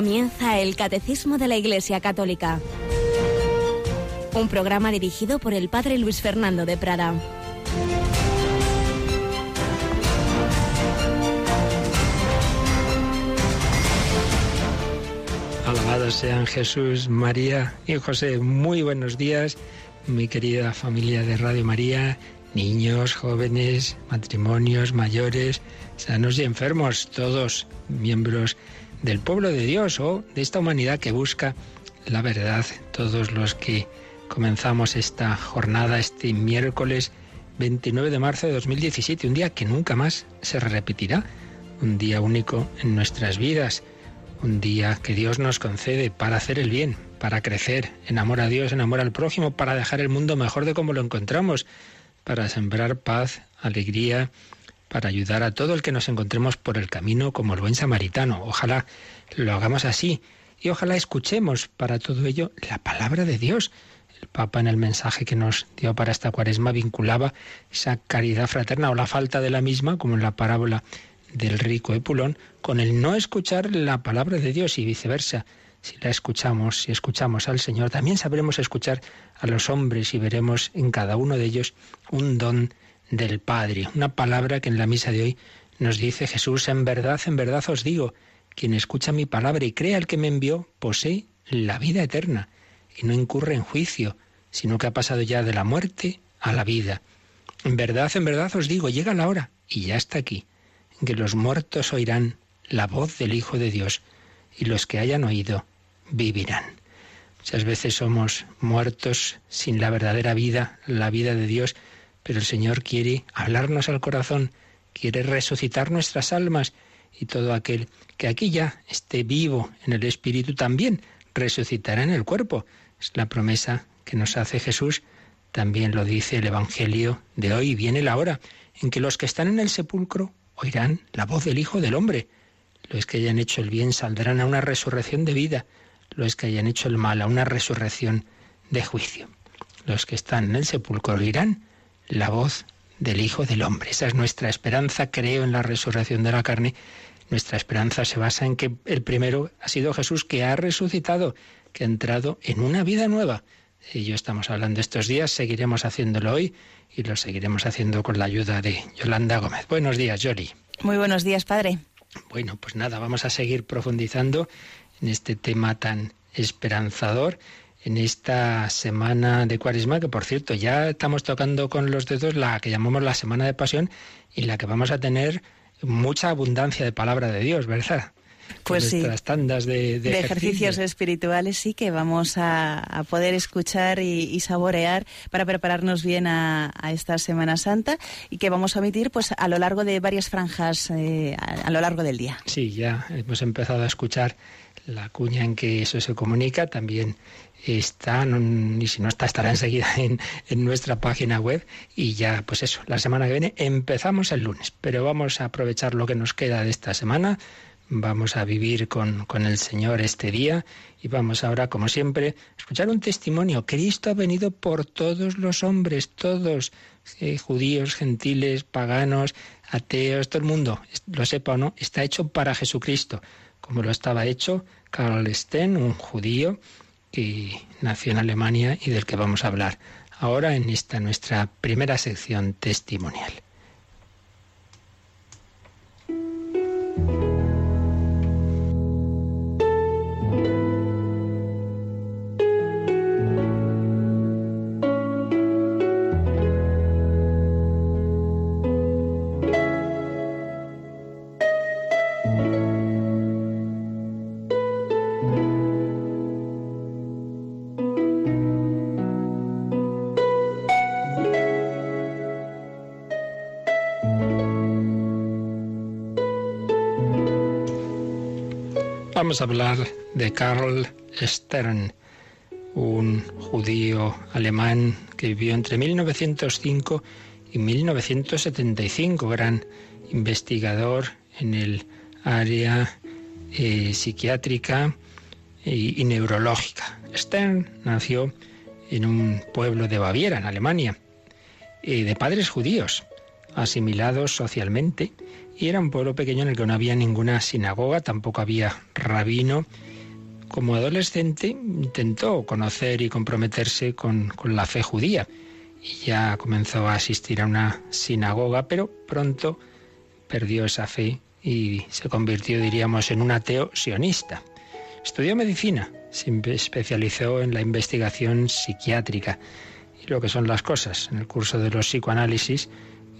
Comienza el Catecismo de la Iglesia Católica, un programa dirigido por el Padre Luis Fernando de Prada. Alabados sean Jesús, María y José. Muy buenos días, mi querida familia de Radio María, niños, jóvenes, matrimonios, mayores, sanos y enfermos, todos miembros del pueblo de Dios o de esta humanidad que busca la verdad. Todos los que comenzamos esta jornada este miércoles 29 de marzo de 2017, un día que nunca más se repetirá, un día único en nuestras vidas, un día que Dios nos concede para hacer el bien, para crecer en amor a Dios, en amor al prójimo, para dejar el mundo mejor de como lo encontramos, para sembrar paz, alegría, para ayudar a todo el que nos encontremos por el camino como el buen samaritano. Ojalá lo hagamos así y ojalá escuchemos para todo ello la palabra de Dios. El Papa en el mensaje que nos dio para esta cuaresma vinculaba esa caridad fraterna o la falta de la misma, como en la parábola del rico Epulón, con el no escuchar la palabra de Dios y viceversa. Si la escuchamos, si escuchamos al Señor, también sabremos escuchar a los hombres y veremos en cada uno de ellos un don del Padre. Una palabra que en la misa de hoy nos dice Jesús, en verdad, en verdad os digo, quien escucha mi palabra y crea al que me envió, posee la vida eterna y no incurre en juicio, sino que ha pasado ya de la muerte a la vida. En verdad, en verdad os digo, llega la hora, y ya está aquí, que los muertos oirán la voz del Hijo de Dios, y los que hayan oído vivirán. Muchas veces somos muertos sin la verdadera vida, la vida de Dios, pero el Señor quiere hablarnos al corazón, quiere resucitar nuestras almas y todo aquel que aquí ya esté vivo en el Espíritu también resucitará en el cuerpo. Es la promesa que nos hace Jesús. También lo dice el Evangelio de hoy. Viene la hora en que los que están en el sepulcro oirán la voz del Hijo del Hombre. Los que hayan hecho el bien saldrán a una resurrección de vida. Los que hayan hecho el mal a una resurrección de juicio. Los que están en el sepulcro oirán la voz del Hijo del Hombre. Esa es nuestra esperanza, creo en la resurrección de la carne. Nuestra esperanza se basa en que el primero ha sido Jesús que ha resucitado, que ha entrado en una vida nueva. Y yo estamos hablando estos días, seguiremos haciéndolo hoy y lo seguiremos haciendo con la ayuda de Yolanda Gómez. Buenos días, Yoli. Muy buenos días, padre. Bueno, pues nada, vamos a seguir profundizando en este tema tan esperanzador en esta semana de Cuaresma, que por cierto ya estamos tocando con los dedos la que llamamos la Semana de Pasión y la que vamos a tener mucha abundancia de palabra de Dios, ¿verdad? Pues sí. tandas de, de, ejercicios. espirituales sí que vamos a, poder escuchar y, saborear para prepararnos bien a, esta Semana Santa y que vamos a emitir pues a lo largo de varias franjas eh, a lo largo del día. Sí, ya hemos empezado a escuchar la cuña en que eso se comunica, también está, y si no está, estará enseguida en, en, nuestra página web. Y ya, pues eso, la semana que viene empezamos el lunes, pero vamos a aprovechar lo que nos queda de esta semana. Vamos a vivir con, con el Señor este día y vamos ahora, como siempre, a escuchar un testimonio. Cristo ha venido por todos los hombres, todos, eh, judíos, gentiles, paganos, ateos, todo el mundo, lo sepa o no, está hecho para Jesucristo, como lo estaba hecho Karl Sten, un judío que nació en Alemania y del que vamos a hablar ahora en esta nuestra primera sección testimonial. Vamos a hablar de Karl Stern, un judío alemán que vivió entre 1905 y 1975, gran investigador en el área eh, psiquiátrica y, neurológica. Stern nació en un pueblo de Baviera, en Alemania, eh, de padres judíos, asimilados socialmente y era un pueblo pequeño en el que no había ninguna sinagoga, tampoco había rabino. Como adolescente intentó conocer y comprometerse con, con la fe judía y ya comenzó a asistir a una sinagoga, pero pronto perdió esa fe y se convirtió, diríamos, en un ateo sionista. Estudió medicina, se especializó en la investigación psiquiátrica y lo que son las cosas. En el curso de los psicoanálisis,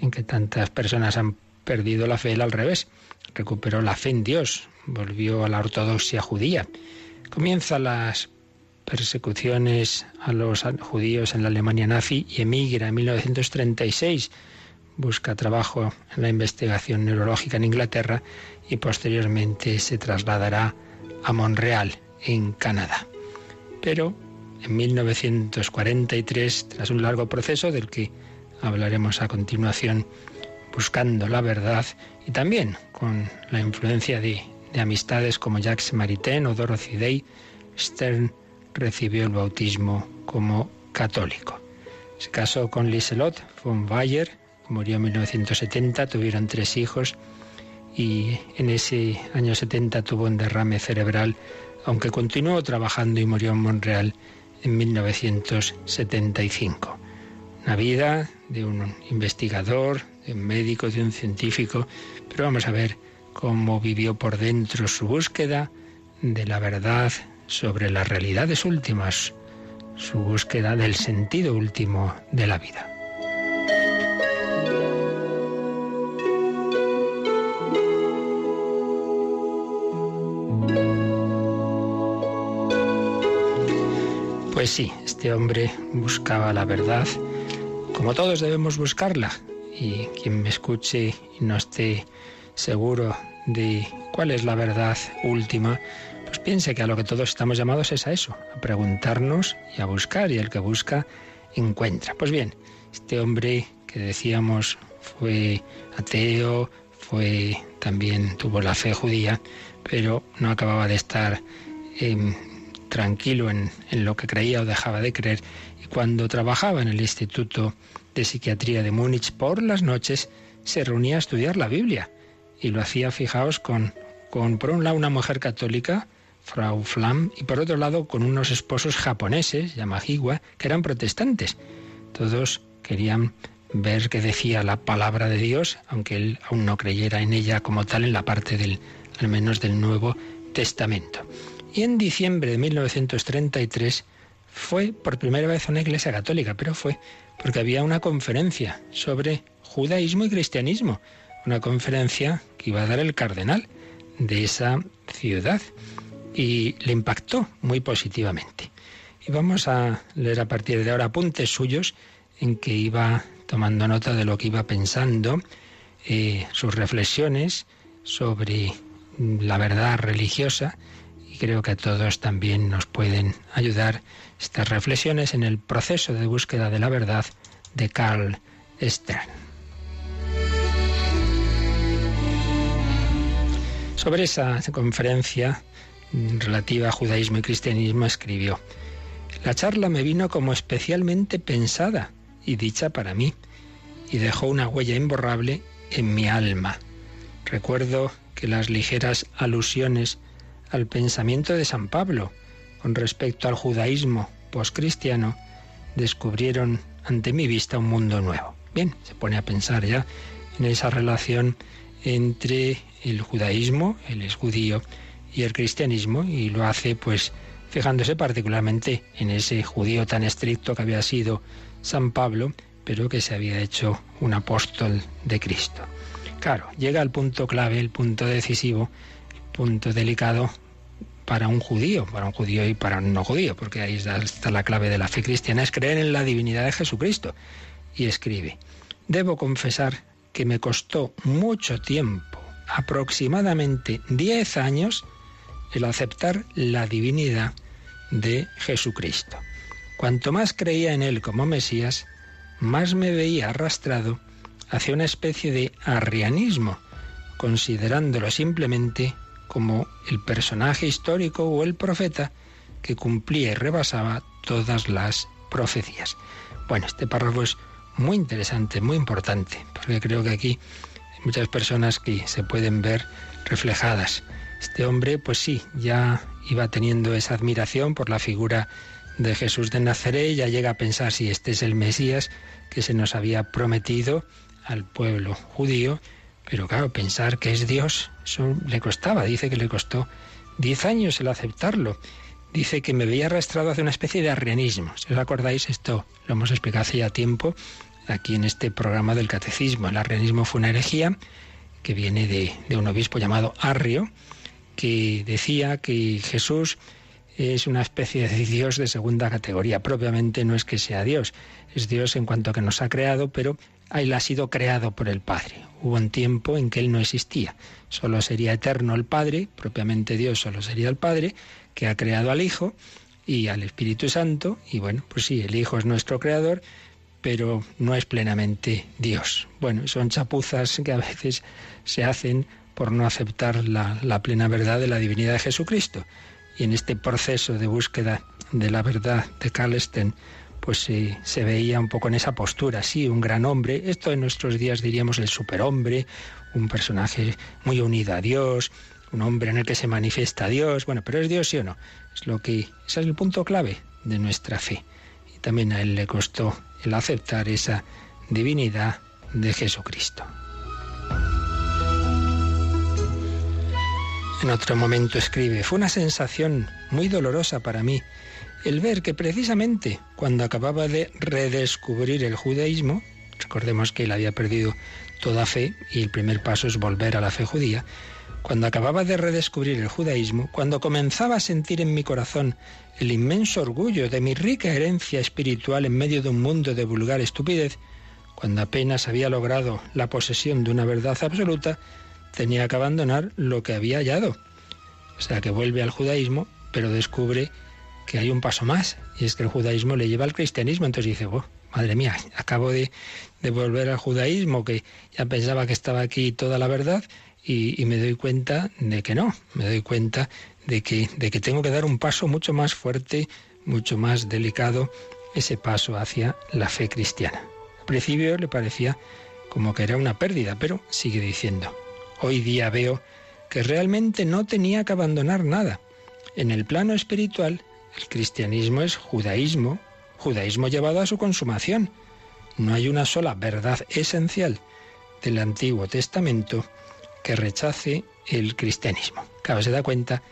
en que tantas personas han perdido la fe, al revés, recuperó la fe en Dios, volvió a la ortodoxia judía. Comienza las persecuciones a los judíos en la Alemania nazi y emigra en 1936. Busca trabajo en la investigación neurológica en Inglaterra y posteriormente se trasladará a Montreal, en Canadá. Pero en 1943, tras un largo proceso del que hablaremos a continuación, buscando la verdad y también con la influencia de, amistades como Jacques Maritain o Dorothy Day, Stern recibió el bautismo como católico. Se casó con Liselot von Bayer, murió en 1970, tuvieron tres hijos y en ese año 70 tuvo un derrame cerebral, aunque continuó trabajando y murió en Montreal en 1975. Una vida de un investigador, de un médico, de un científico, pero vamos a ver cómo vivió por dentro su búsqueda de la verdad sobre las realidades últimas, su búsqueda del sentido último de la vida. Pues sí, este hombre buscaba la verdad, como todos debemos buscarla, y quien me escuche y no esté seguro de cuál es la verdad última, pues piense que a lo que todos estamos llamados es a eso, a preguntarnos y a buscar, y el que busca encuentra. Pues bien, este hombre que decíamos fue ateo, fue también tuvo la fe judía, pero no acababa de estar tranquilo en, lo que creía o dejaba de creer. Y cuando trabajaba en el Instituto de Psiquiatría de Múnich por las noches, se reunía a estudiar la Biblia. Y lo hacía, fijaos, con, con por un lado una mujer católica, Frau Flam, y por otro lado con unos esposos japoneses, Yamahiwa, que eran protestantes. Todos querían ver qué decía la palabra de Dios, aunque él aún no creyera en ella como tal en la parte del, al menos del Nuevo Testamento. Y en diciembre de 1933 fue por primera vez una iglesia católica, pero fue porque había una conferencia sobre judaísmo y cristianismo, una conferencia que iba a dar el cardenal de esa ciudad y le impactó muy positivamente. Y vamos a leer a partir de ahora apuntes suyos en que iba tomando nota de lo que iba pensando, eh, sus reflexiones sobre la verdad religiosa creo que a todos también nos pueden ayudar estas reflexiones en el proceso de búsqueda de la verdad de Carl Stern. Sobre esa conferencia relativa a judaísmo y cristianismo escribió, La charla me vino como especialmente pensada y dicha para mí, y dejó una huella imborrable en mi alma. Recuerdo que las ligeras alusiones al pensamiento de San Pablo con respecto al judaísmo poscristiano, descubrieron ante mi vista un mundo nuevo. Bien, se pone a pensar ya en esa relación entre el judaísmo, él es judío, y el cristianismo, y lo hace pues fijándose particularmente en ese judío tan estricto que había sido San Pablo, pero que se había hecho un apóstol de Cristo. Claro, llega al punto clave, el punto decisivo, punto delicado para un judío, para un judío y para un no judío, porque ahí está la clave de la fe cristiana, es creer en la divinidad de Jesucristo. Y escribe, debo confesar que me costó mucho tiempo, aproximadamente 10 años, el aceptar la divinidad de Jesucristo. Cuanto más creía en Él como Mesías, más me veía arrastrado hacia una especie de arrianismo, considerándolo simplemente como el personaje histórico o el profeta que cumplía y rebasaba todas las profecías. Bueno, este párrafo es muy interesante, muy importante, porque creo que aquí muchas personas que se pueden ver reflejadas. Este hombre, pues sí, ya iba teniendo esa admiración por la figura de Jesús de Nazaret, ya llega a pensar si este es el Mesías que se nos había prometido al pueblo judío, pero claro, pensar que es Dios, eso le costaba, dice que le costó diez años el aceptarlo. Dice que me veía arrastrado hacia una especie de arrianismo. Si os acordáis, esto lo hemos explicado hace ya tiempo aquí en este programa del catecismo. El arrianismo fue una herejía que viene de, de un obispo llamado Arrio, que decía que Jesús es una especie de Dios de segunda categoría. Propiamente no es que sea Dios, es Dios en cuanto a que nos ha creado, pero él ha sido creado por el Padre. Hubo un tiempo en que él no existía. Solo sería eterno el Padre, propiamente Dios solo sería el Padre, que ha creado al Hijo y al Espíritu Santo. Y bueno, pues sí, el Hijo es nuestro creador, pero no es plenamente Dios. Bueno, son chapuzas que a veces se hacen por no aceptar la, plena verdad de la divinidad de Jesucristo. Y en este proceso de búsqueda de la verdad de Carlsten, pues se, se veía un poco en esa postura, sí, un gran hombre, esto en nuestros días diríamos el superhombre, un personaje muy unido a Dios, un hombre en el que se manifiesta Dios, bueno, pero es Dios sí o no, es lo que, ese es el punto clave de nuestra fe. Y también a él le costó el aceptar esa divinidad de Jesucristo. En otro momento escribe, fue una sensación muy dolorosa para mí el ver que precisamente cuando acababa de redescubrir el judaísmo, recordemos que él había perdido toda fe y el primer paso es volver a la fe judía, cuando acababa de redescubrir el judaísmo, cuando comenzaba a sentir en mi corazón el inmenso orgullo de mi rica herencia espiritual en medio de un mundo de vulgar estupidez, cuando apenas había logrado la posesión de una verdad absoluta, tenía que abandonar lo que había hallado. O sea que vuelve al judaísmo, pero descubre que hay un paso más, y es que el judaísmo le lleva al cristianismo. Entonces dice, oh, madre mía, acabo de, volver al judaísmo, que ya pensaba que estaba aquí toda la verdad, y, me doy cuenta de que no, me doy cuenta de que, de que tengo que dar un paso mucho más fuerte, mucho más delicado, ese paso hacia la fe cristiana. Al principio le parecía como que era una pérdida, pero sigue diciendo, hoy día veo que realmente no tenía que abandonar nada. En el plano espiritual el cristianismo es judaísmo, judaísmo llevado a su consumación. No hay una sola verdad esencial del Antiguo Testamento que rechace el cristianismo. Claro, se da cuenta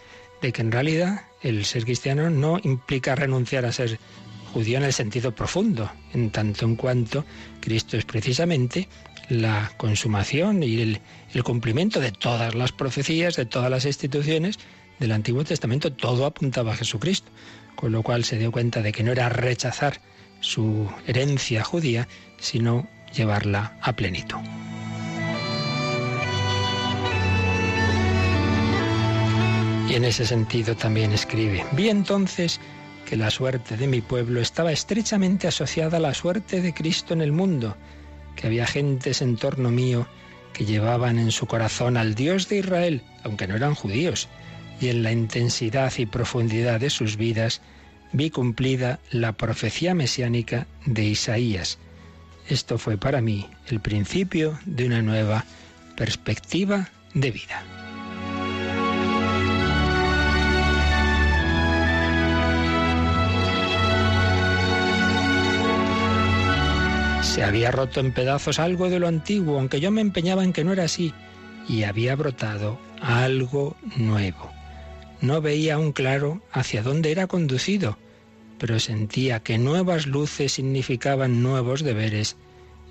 de que en realidad el ser cristiano no implica renunciar a ser judío en el sentido profundo, en tanto en cuanto Cristo es precisamente la consumación y el, cumplimiento de todas las profecías, de todas las instituciones del Antiguo Testamento todo apuntaba a Jesucristo, con lo cual se dio cuenta de que no era rechazar su herencia judía, sino llevarla a plenitud. Y en ese sentido también escribe, vi entonces que la suerte de mi pueblo estaba estrechamente asociada a la suerte de Cristo en el mundo, que había gentes en torno mío que llevaban en su corazón al Dios de Israel, aunque no eran judíos, y en la intensidad y profundidad de sus vidas vi cumplida la profecía mesiánica de Isaías. Esto fue para mí el principio de una nueva perspectiva de vida. Se había roto en pedazos algo de lo antiguo, aunque yo me empeñaba en que no era así, y había brotado algo nuevo. No veía aún claro hacia dónde era conducido, pero sentía que nuevas luces significaban nuevos deberes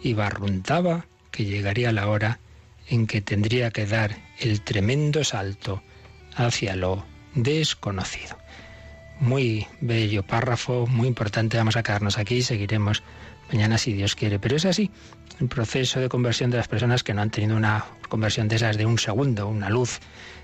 y barruntaba que llegaría la hora en que tendría que dar el tremendo salto hacia lo desconocido. Muy bello párrafo, muy importante. Vamos a quedarnos aquí y seguiremos mañana si Dios quiere. Pero es así, el proceso de conversión de las personas que no han tenido una conversión de esas de un segundo, una luz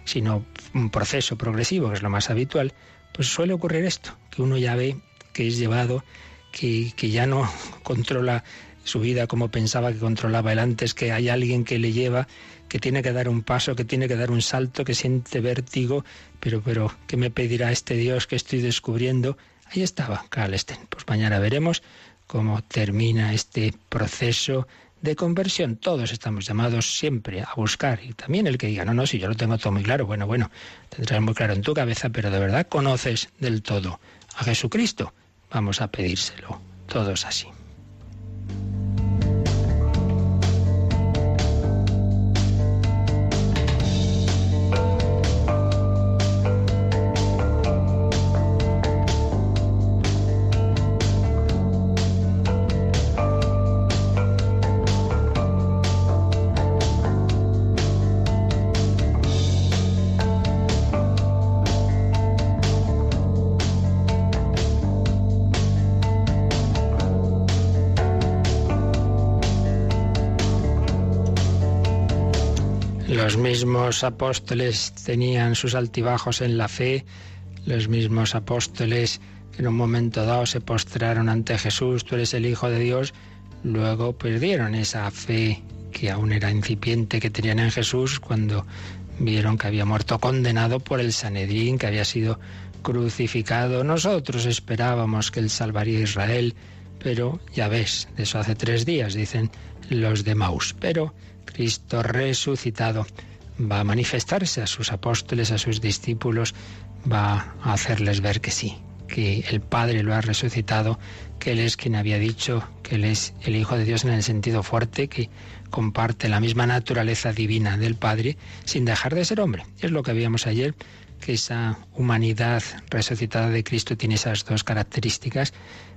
sino un proceso progresivo, que es lo más habitual, pues suele ocurrir esto, que uno ya ve que es llevado, que, que ya no controla su vida como pensaba que controlaba él antes, que hay alguien que le lleva, que tiene que dar un paso, que tiene que dar un salto, que siente vértigo, pero, pero, ¿qué me pedirá este Dios que estoy descubriendo? Ahí estaba Carl Pues mañana veremos cómo termina este proceso de conversión. Todos estamos llamados siempre a buscar. Y también el que diga, no, no, si yo lo tengo todo muy claro, bueno, bueno, tendrás muy claro en tu cabeza, pero de verdad conoces del todo a Jesucristo. Vamos a pedírselo, todos así. Apóstoles tenían sus altibajos en la fe, los mismos apóstoles en un momento dado se postraron ante Jesús, tú eres el Hijo de Dios, luego perdieron esa fe que aún era incipiente que tenían en Jesús cuando vieron que había muerto condenado por el Sanedrín, que había sido crucificado. Nosotros esperábamos que él salvaría a Israel, pero ya ves, de eso hace tres días, dicen los de Maus. Pero Cristo resucitado va a manifestarse a sus apóstoles, a sus discípulos, va a hacerles ver que sí, que el Padre lo ha resucitado, que Él es quien había dicho que Él es el Hijo de Dios en el sentido fuerte, que comparte la misma naturaleza divina del Padre sin dejar de ser hombre. Es lo que veíamos ayer que esa humanidad resucitada de Cristo tiene esas dos características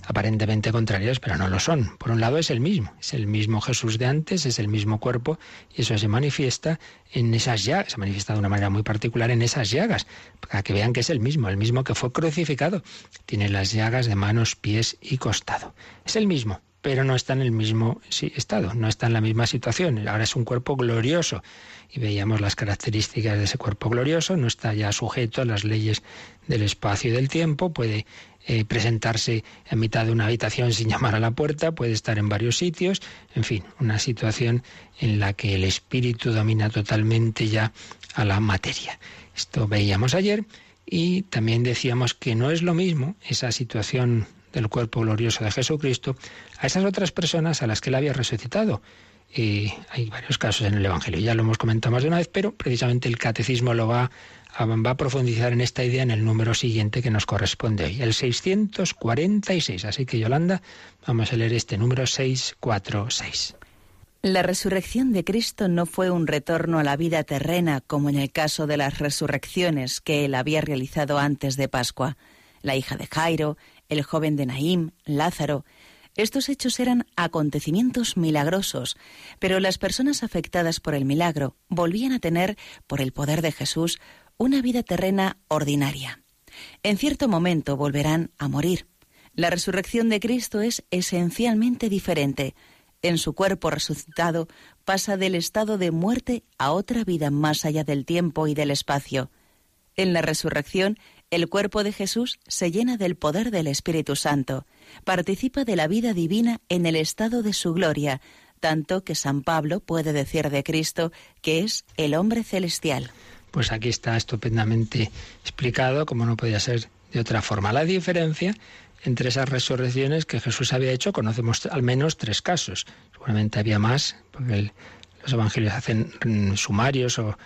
aparentemente contrarias, pero no lo son. Por un lado es el mismo, es el mismo Jesús de antes, es el mismo cuerpo, y eso se manifiesta en esas llagas, se manifiesta de una manera muy particular en esas llagas, para que vean que es el mismo, el mismo que fue crucificado. Tiene las llagas de manos, pies y costado. Es el mismo, pero no está en el mismo estado, no está en la misma situación. Ahora es un cuerpo glorioso y veíamos las características de ese cuerpo glorioso, no está ya sujeto a las leyes del espacio y del tiempo, puede eh, presentarse en mitad de una habitación sin llamar a la puerta, puede estar en varios sitios, en fin, una situación en la que el espíritu domina totalmente ya a la materia. Esto veíamos ayer y también decíamos que no es lo mismo esa situación del cuerpo glorioso de Jesucristo a esas otras personas a las que él había resucitado hay varios casos en el Evangelio, ya lo hemos comentado más de una vez, pero precisamente el catecismo lo va va a profundizar en esta idea en el número siguiente que nos corresponde hoy, el 646. Así que, Yolanda, vamos a leer este número 646. La resurrección de Cristo no fue un retorno a la vida terrena como en el caso de las resurrecciones que él había realizado antes de Pascua. La hija de Jairo, el joven de Naim, Lázaro, estos hechos eran acontecimientos milagrosos, pero las personas afectadas por el milagro volvían a tener, por el poder de Jesús, una vida terrena ordinaria. En cierto momento volverán a morir. La resurrección de Cristo es esencialmente diferente. En su cuerpo resucitado pasa del estado de muerte a otra vida más allá del tiempo y del espacio. En la resurrección, el cuerpo de Jesús se llena del poder del Espíritu Santo participa de la vida divina en el estado de su gloria, tanto que San Pablo puede decir de Cristo que es el hombre celestial. Pues aquí está estupendamente explicado, como no podía ser de otra forma. La diferencia entre esas resurrecciones que Jesús había hecho, conocemos al menos tres casos. Seguramente había más, porque los evangelios hacen sumarios o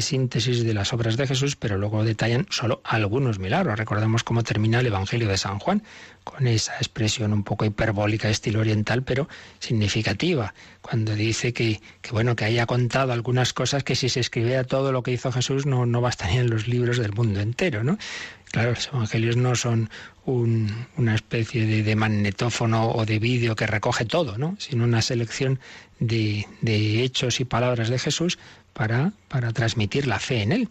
síntesis de las obras de Jesús, pero luego detallan solo algunos milagros. Recordemos cómo termina el Evangelio de San Juan, con esa expresión un poco hiperbólica, estilo oriental, pero significativa, cuando dice que, que bueno, que haya contado algunas cosas que si se escribiera todo lo que hizo Jesús no, no bastarían los libros del mundo entero, ¿no? Claro, los evangelios no son una especie de, de, magnetófono o de vídeo que recoge todo, ¿no? sino una selección de, de hechos y palabras de Jesús para, para transmitir la fe en él.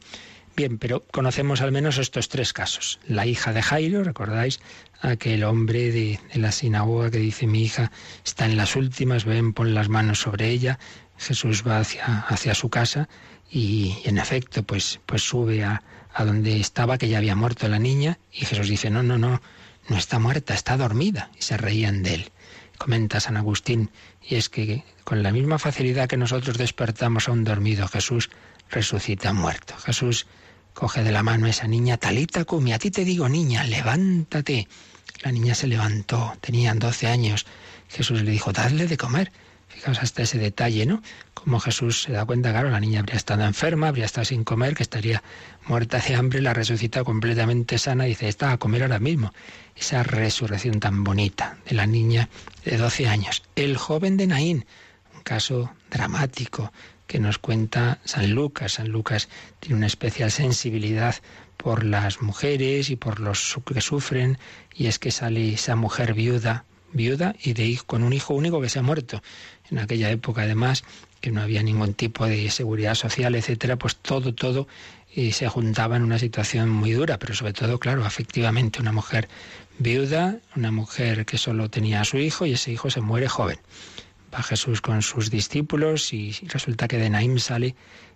Bien, pero conocemos al menos estos tres casos. La hija de Jairo, ¿recordáis? Aquel hombre de, la sinagoga que dice mi hija está en las últimas, ven, pon las manos sobre ella. Jesús va hacia, hacia su casa y, en efecto pues, pues sube a, a donde estaba, que ya había muerto la niña, y Jesús dice, no, no, no, no está muerta, está dormida. Y se reían de él. Comenta San Agustín, y es que con la misma facilidad que nosotros despertamos a un dormido, Jesús resucita muerto. Jesús coge de la mano a esa niña, Talita Kumi, a ti te digo niña, levántate. La niña se levantó, tenían doce años. Jesús le dijo, dadle de comer. Fijaos hasta ese detalle, ¿no? Como Jesús se da cuenta, claro, la niña habría estado enferma, habría estado sin comer, que estaría muerta de hambre, la resucita completamente sana y dice, está a comer ahora mismo. Esa resurrección tan bonita de la niña de 12 años. El joven de Naín, un caso dramático que nos cuenta San Lucas. San Lucas tiene una especial sensibilidad por las mujeres y por los que sufren, y es que sale esa mujer viuda, viuda y de con un hijo único que se ha muerto. En aquella época, además, que no había ningún tipo de seguridad social, etcétera, pues todo, todo y se juntaba en una situación muy dura, pero sobre todo, claro, efectivamente, una mujer viuda, una mujer que solo tenía a su hijo y ese hijo se muere joven. Va Jesús con sus discípulos y resulta que de Naim sale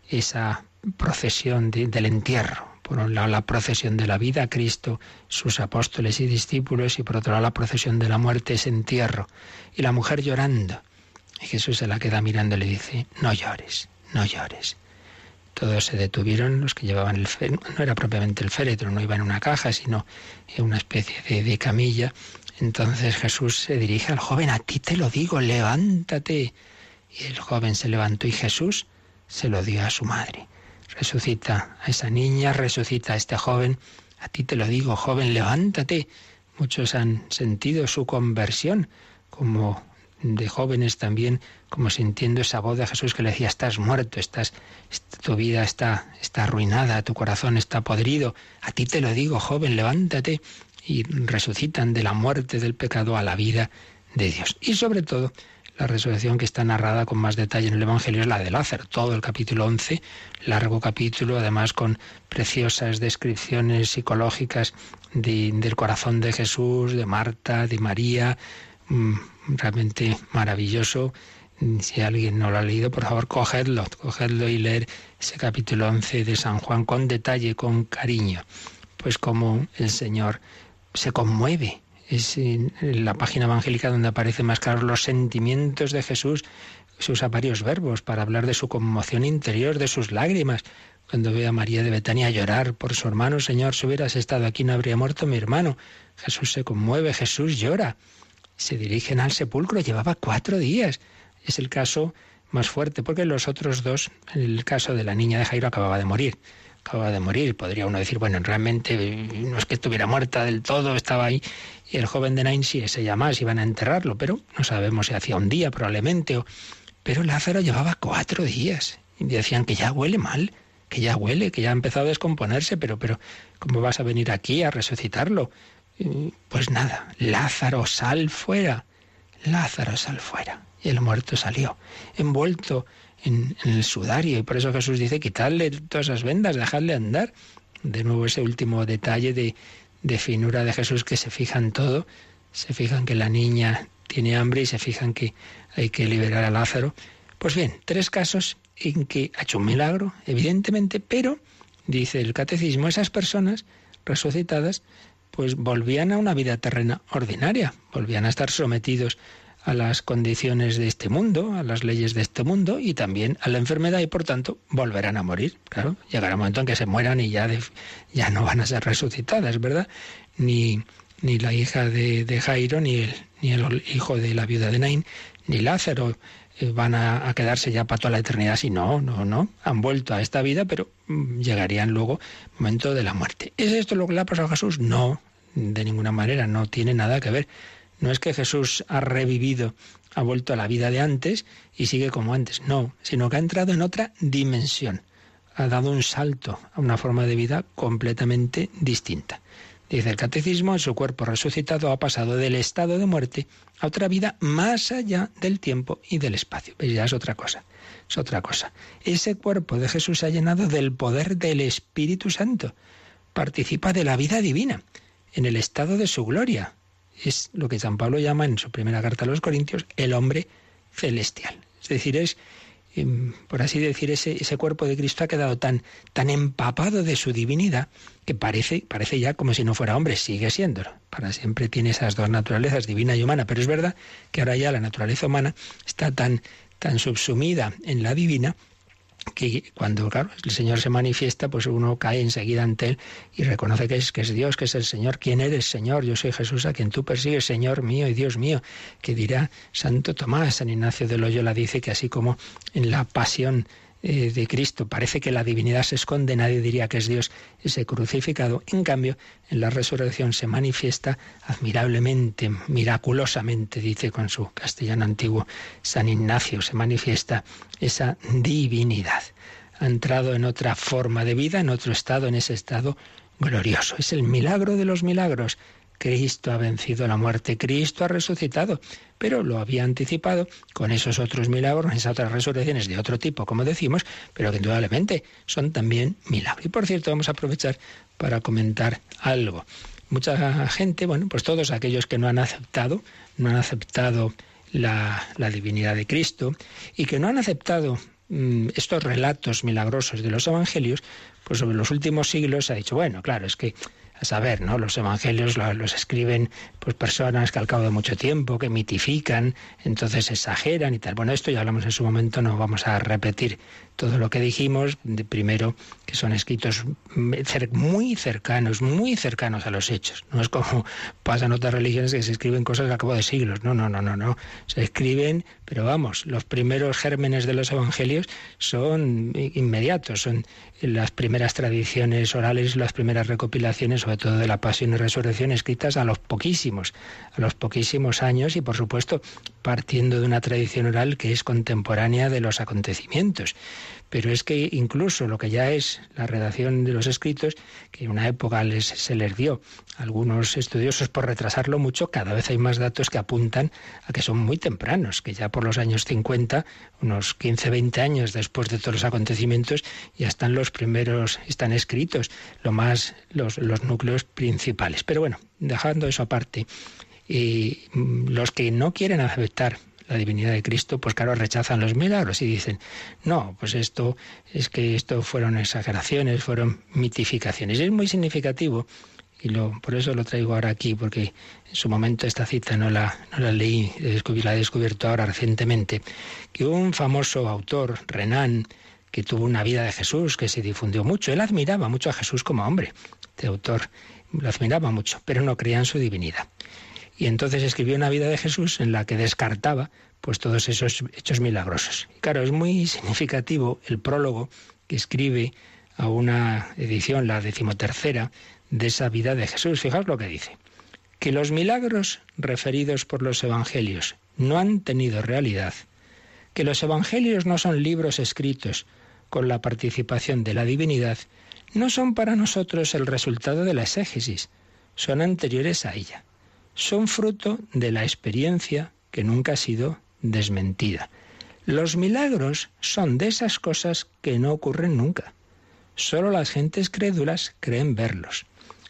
esa procesión del entierro. Por un lado la procesión de la vida, Cristo, sus apóstoles y discípulos, y por otro lado la procesión de la muerte, ese entierro. Y la mujer llorando. Y Jesús se la queda mirando y le dice, no llores, no llores. Todos se detuvieron, los que llevaban el féretro, no era propiamente el féretro, no iba en una caja, sino en una especie de, de camilla. Entonces Jesús se dirige al joven, a ti te lo digo, levántate. Y el joven se levantó y Jesús se lo dio a su madre. Resucita a esa niña, resucita a este joven. A ti te lo digo, joven, levántate. Muchos han sentido su conversión como de jóvenes también, como sintiendo esa voz de Jesús que le decía, estás muerto, estás, tu vida está, está arruinada, tu corazón está podrido. A ti te lo digo, joven, levántate. Y resucitan de la muerte del pecado a la vida de Dios. Y sobre todo, la resurrección que está narrada con más detalle en el Evangelio es la de Lázaro, todo el capítulo 11, largo capítulo, además con preciosas descripciones psicológicas del corazón de Jesús, de Marta, de María, mm, realmente maravilloso. Si alguien no lo ha leído, por favor, cogedlo, cogedlo y leer ese capítulo 11 de San Juan con detalle, con cariño. Pues como el Señor se conmueve. Es en la página evangélica donde aparecen más claros los sentimientos de Jesús. Se usa varios verbos para hablar de su conmoción interior, de sus lágrimas. Cuando ve a María de Betania llorar por su hermano, Señor, si hubieras estado aquí no habría muerto mi hermano. Jesús se conmueve, Jesús llora se dirigen al sepulcro. Llevaba cuatro días. Es el caso más fuerte, porque los otros dos, el caso de la niña de Jairo acababa de morir. Acababa de morir. Podría uno decir, bueno, realmente no es que estuviera muerta del todo, estaba ahí. Y el joven de Nain sí, ese ya más, iban a enterrarlo, pero no sabemos si hacía un día probablemente. O... Pero Lázaro llevaba cuatro días. Y decían que ya huele mal, que ya huele, que ya ha empezado a descomponerse, pero, pero, ¿cómo vas a venir aquí a resucitarlo? Pues nada, Lázaro, sal fuera. Lázaro, sal fuera. Y el muerto salió, envuelto en, el sudario. Y por eso Jesús dice, quitadle todas esas vendas, dejadle andar. De nuevo ese último detalle de, finura de Jesús que se fija en todo. Se fijan que la niña tiene hambre y se fijan que hay que liberar a Lázaro. Pues bien, tres casos en que ha hecho un milagro, evidentemente, pero, dice el catecismo, esas personas resucitadas pues volvían a una vida terrena ordinaria, volvían a estar sometidos a las condiciones de este mundo, a las leyes de este mundo y también a la enfermedad y por tanto volverán a morir. Claro, llegará un momento en que se mueran y ya, ya no van a ser resucitadas, ¿verdad? Ni, ni la hija de, Jairo, ni el, ni el hijo de la viuda de Nain, ni Lázaro eh, van a, quedarse ya para toda la eternidad. Si no, no, no. Han vuelto a esta vida, pero mm, llegarían luego momento de la muerte. ¿Es esto lo que le ha pasado a Jesús? No, de ninguna manera, no tiene nada que ver. No es que Jesús ha revivido, ha vuelto a la vida de antes y sigue como antes, no, sino que ha entrado en otra dimensión, ha dado un salto a una forma de vida completamente distinta. Dice el catecismo, su cuerpo resucitado ha pasado del estado de muerte a otra vida más allá del tiempo y del espacio. Pues ya es otra cosa, es otra cosa. Ese cuerpo de Jesús ha llenado del poder del Espíritu Santo, participa de la vida divina en el estado de su gloria. Es lo que San Pablo llama en su primera carta a los Corintios el hombre celestial. Es decir, es, em, por así decir, ese, ese cuerpo de Cristo ha quedado tan, tan empapado de su divinidad que parece, parece ya como si no fuera hombre, sigue siéndolo. Para siempre tiene esas dos naturalezas, divina y humana, pero es verdad que ahora ya la naturaleza humana está tan, tan subsumida en la divina que cuando claro, el Señor se manifiesta, pues uno cae enseguida ante él y reconoce que es, que es Dios, que es el Señor. ¿Quién eres, Señor? Yo soy Jesús a quien tú persigues, Señor mío y Dios mío. Que dirá Santo Tomás, San Ignacio de Loyola dice que así como en la pasión eh, de Cristo. Parece que la divinidad se esconde, nadie diría que es Dios ese crucificado. En cambio, en la resurrección se manifiesta admirablemente, miraculosamente, dice con su castellano antiguo San Ignacio, se manifiesta esa divinidad. Ha entrado en otra forma de vida, en otro estado, en ese estado glorioso. Es el milagro de los milagros. Cristo ha vencido la muerte, Cristo ha resucitado, pero lo había anticipado con esos otros milagros, esas otras resurrecciones de otro tipo, como decimos, pero que indudablemente son también milagros. Y por cierto, vamos a aprovechar para comentar algo. Mucha gente, bueno, pues todos aquellos que no han aceptado, no han aceptado la, la divinidad de Cristo y que no han aceptado mm, estos relatos milagrosos de los evangelios, pues sobre los últimos siglos se ha dicho, bueno, claro, es que a saber, ¿no? Los evangelios los, escriben pues personas que al cabo de mucho tiempo, que mitifican, entonces exageran y tal. Bueno, esto ya hablamos en su momento, no vamos a repetir todo lo que dijimos, de primero que son escritos muy cercanos, muy cercanos a los hechos. No es como pasan otras religiones que se escriben cosas a cabo de siglos. No, no, no, no, no. Se escriben, pero vamos, los primeros gérmenes de los evangelios son inmediatos, son las primeras tradiciones orales, las primeras recopilaciones, sobre todo de la pasión y resurrección, escritas a los poquísimos, a los poquísimos años y por supuesto partiendo de una tradición oral que es contemporánea de los acontecimientos. Pero es que incluso lo que ya es la redacción de los escritos, que en una época les, se les dio a algunos estudiosos por retrasarlo mucho, cada vez hay más datos que apuntan a que son muy tempranos, que ya por los años 50, unos 15, 20 años después de todos los acontecimientos, ya están los primeros, están escritos, lo más, los, los núcleos principales. Pero bueno, dejando eso aparte, y mm, los que no quieren aceptar la divinidad de Cristo, pues claro, rechazan los milagros y dicen, no, pues esto es que esto fueron exageraciones, fueron mitificaciones. Y es muy significativo, y lo, por eso lo traigo ahora aquí, porque en su momento esta cita no la, no la leí, la he descubierto ahora recientemente, que un famoso autor, Renan, que tuvo una vida de Jesús, que se difundió mucho, él admiraba mucho a Jesús como hombre, este autor lo admiraba mucho, pero no creía en su divinidad. Y entonces escribió una vida de Jesús en la que descartaba pues todos esos hechos milagrosos. Y claro, es muy significativo el prólogo que escribe a una edición, la decimotercera, de esa vida de Jesús. Fijaos lo que dice. Que los milagros referidos por los evangelios no han tenido realidad, que los evangelios no son libros escritos con la participación de la divinidad, no son para nosotros el resultado de la exégesis, son anteriores a ella son fruto de la experiencia que nunca ha sido desmentida. Los milagros son de esas cosas que no ocurren nunca. Solo las gentes crédulas creen verlos.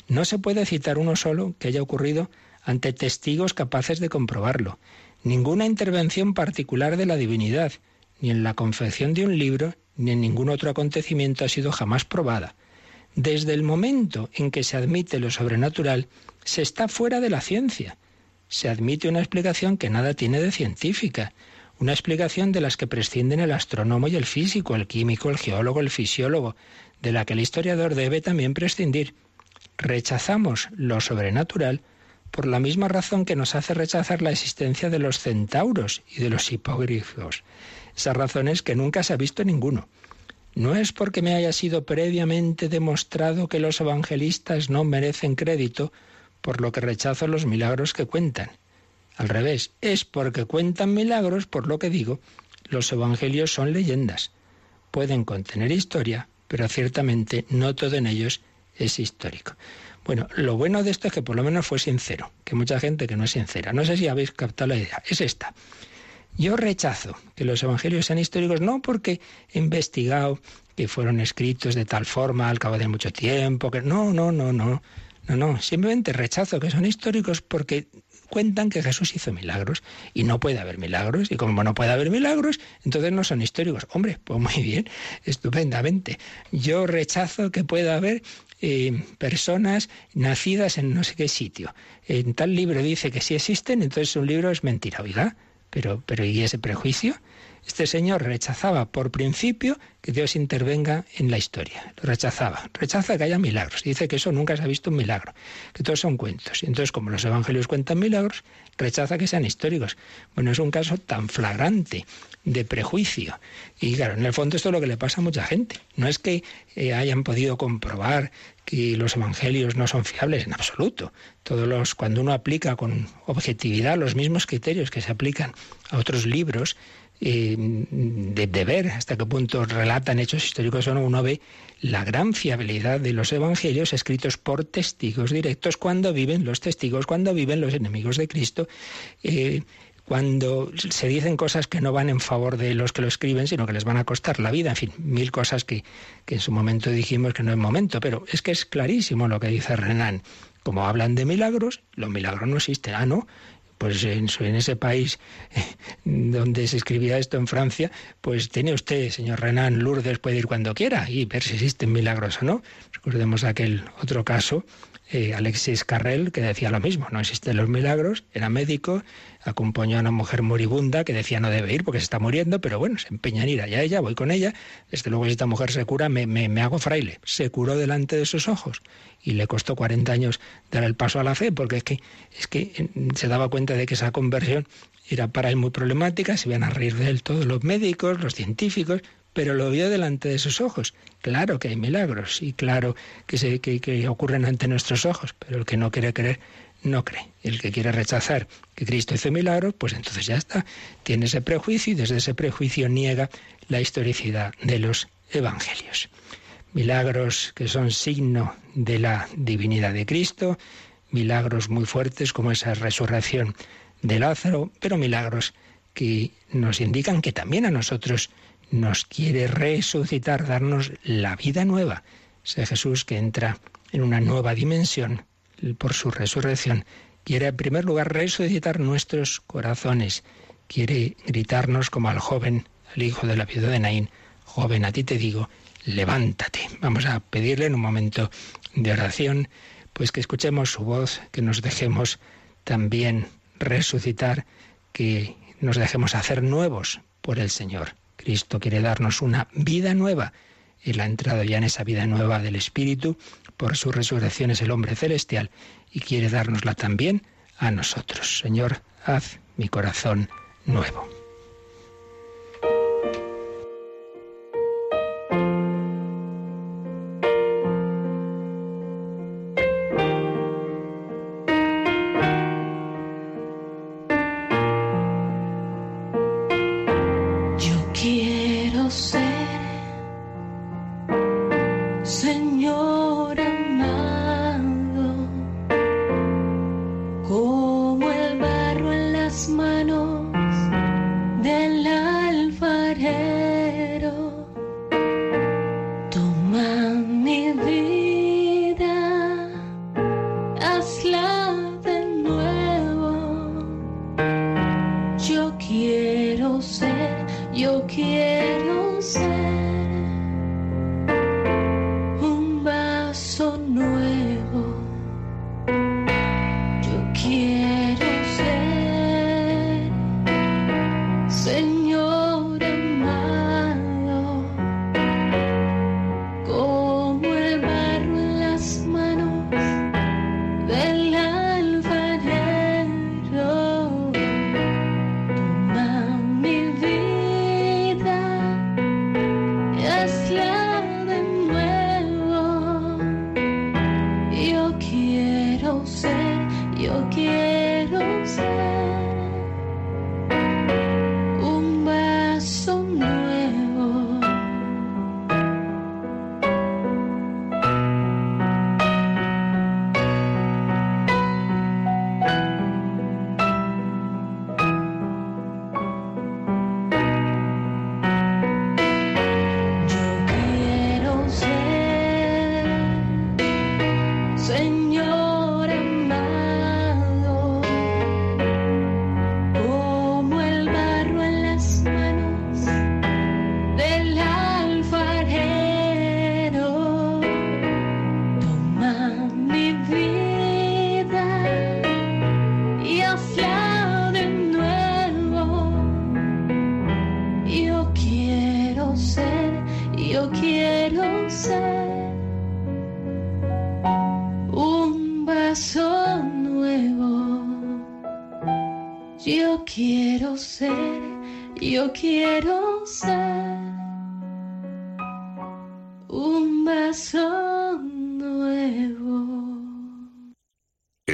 No se puede citar uno solo que haya ocurrido ante testigos capaces de comprobarlo. Ninguna intervención particular de la divinidad, ni en la confección de un libro, ni en ningún otro acontecimiento ha sido jamás probada. Desde el momento en que se admite lo sobrenatural, se está fuera de la ciencia. Se admite una explicación que nada tiene de científica, una explicación de las que prescinden el astrónomo y el físico, el químico, el geólogo, el fisiólogo, de la que el historiador debe también prescindir. Rechazamos lo sobrenatural por la misma razón que nos hace rechazar la existencia de los centauros y de los hipógrifos. Esas razones que nunca se ha visto ninguno. No es porque me haya sido previamente demostrado que los evangelistas no merecen crédito, por lo que rechazo los milagros que cuentan. Al revés, es porque cuentan milagros, por lo que digo, los evangelios son leyendas. Pueden contener historia, pero ciertamente no todo en ellos es histórico. Bueno, lo bueno de esto es que por lo menos fue sincero, que mucha gente que no es sincera. No sé si habéis captado la idea. Es esta. Yo rechazo que los evangelios sean históricos no porque he investigado que fueron escritos de tal forma al cabo de mucho tiempo, que no, no, no, no. No, no, simplemente rechazo que son históricos porque cuentan que Jesús hizo milagros y no puede haber milagros y como no puede haber milagros, entonces no son históricos. Hombre, pues muy bien, estupendamente. Yo rechazo que pueda haber eh, personas nacidas en no sé qué sitio. En tal libro dice que sí existen, entonces un libro es mentira, oiga, pero, pero ¿y ese prejuicio? Este señor rechazaba por principio que Dios intervenga en la historia. Lo rechazaba. Rechaza que haya milagros. Dice que eso nunca se ha visto un milagro, que todos son cuentos. Y entonces, como los evangelios cuentan milagros, rechaza que sean históricos. Bueno, es un caso tan flagrante de prejuicio. Y claro, en el fondo esto es lo que le pasa a mucha gente. No es que eh, hayan podido comprobar que los evangelios no son fiables en absoluto. Todos los cuando uno aplica con objetividad los mismos criterios que se aplican a otros libros, de, ver hasta qué punto relatan hechos históricos o no, uno ve la gran fiabilidad de los evangelios escritos por testigos directos cuando viven los testigos, cuando viven los enemigos de Cristo. Eh, cuando se dicen cosas que no van en favor de los que lo escriben, sino que les van a costar la vida, en fin, mil cosas que, que en su momento dijimos que no es momento, pero es que es clarísimo lo que dice Renan. Como hablan de milagros, los milagros no existen. Ah, no, pues en, ese país donde se escribía esto en Francia, pues tiene usted, señor Renan, Lourdes puede ir cuando quiera y ver si existen milagros o no. Recordemos aquel otro caso, eh, Alexis Carrel, que decía lo mismo, no existen los milagros, era médico, acompañó a una mujer moribunda que decía no debe ir porque se está muriendo, pero bueno, se empeña en ir allá ella, voy con ella, desde luego si esta mujer se cura, me, me, me hago fraile. Se curó delante de sus ojos y le costó 40 años dar el paso a la fe, porque es que, es que se daba cuenta de que esa conversión era para él muy problemática, se iban a reír de él todos los médicos, los científicos, pero lo vio delante de sus ojos. Claro que hay milagros y claro que, se, que, ocurren ante nuestros ojos, pero el que no quiere creer no cree. El que quiere rechazar que Cristo hizo milagros, pues entonces ya está. Tiene ese prejuicio y desde ese prejuicio niega la historicidad de los evangelios. Milagros que son signo de la divinidad de Cristo, milagros muy fuertes como esa resurrección de Lázaro, pero milagros que nos indican que también a nosotros nos quiere resucitar, darnos la vida nueva. Ese Jesús que entra en una nueva dimensión por su resurrección, quiere en primer lugar resucitar nuestros corazones, quiere gritarnos como al joven, al hijo de la viuda de Naín, joven, a ti te digo, levántate. Vamos a pedirle en un momento de oración, pues que escuchemos su voz, que nos dejemos también resucitar, que nos dejemos hacer nuevos por el Señor. Cristo quiere darnos una vida nueva. Él ha entrado ya en esa vida nueva del Espíritu, por su resurrección es el hombre celestial y quiere dárnosla también a nosotros. Señor, haz mi corazón nuevo.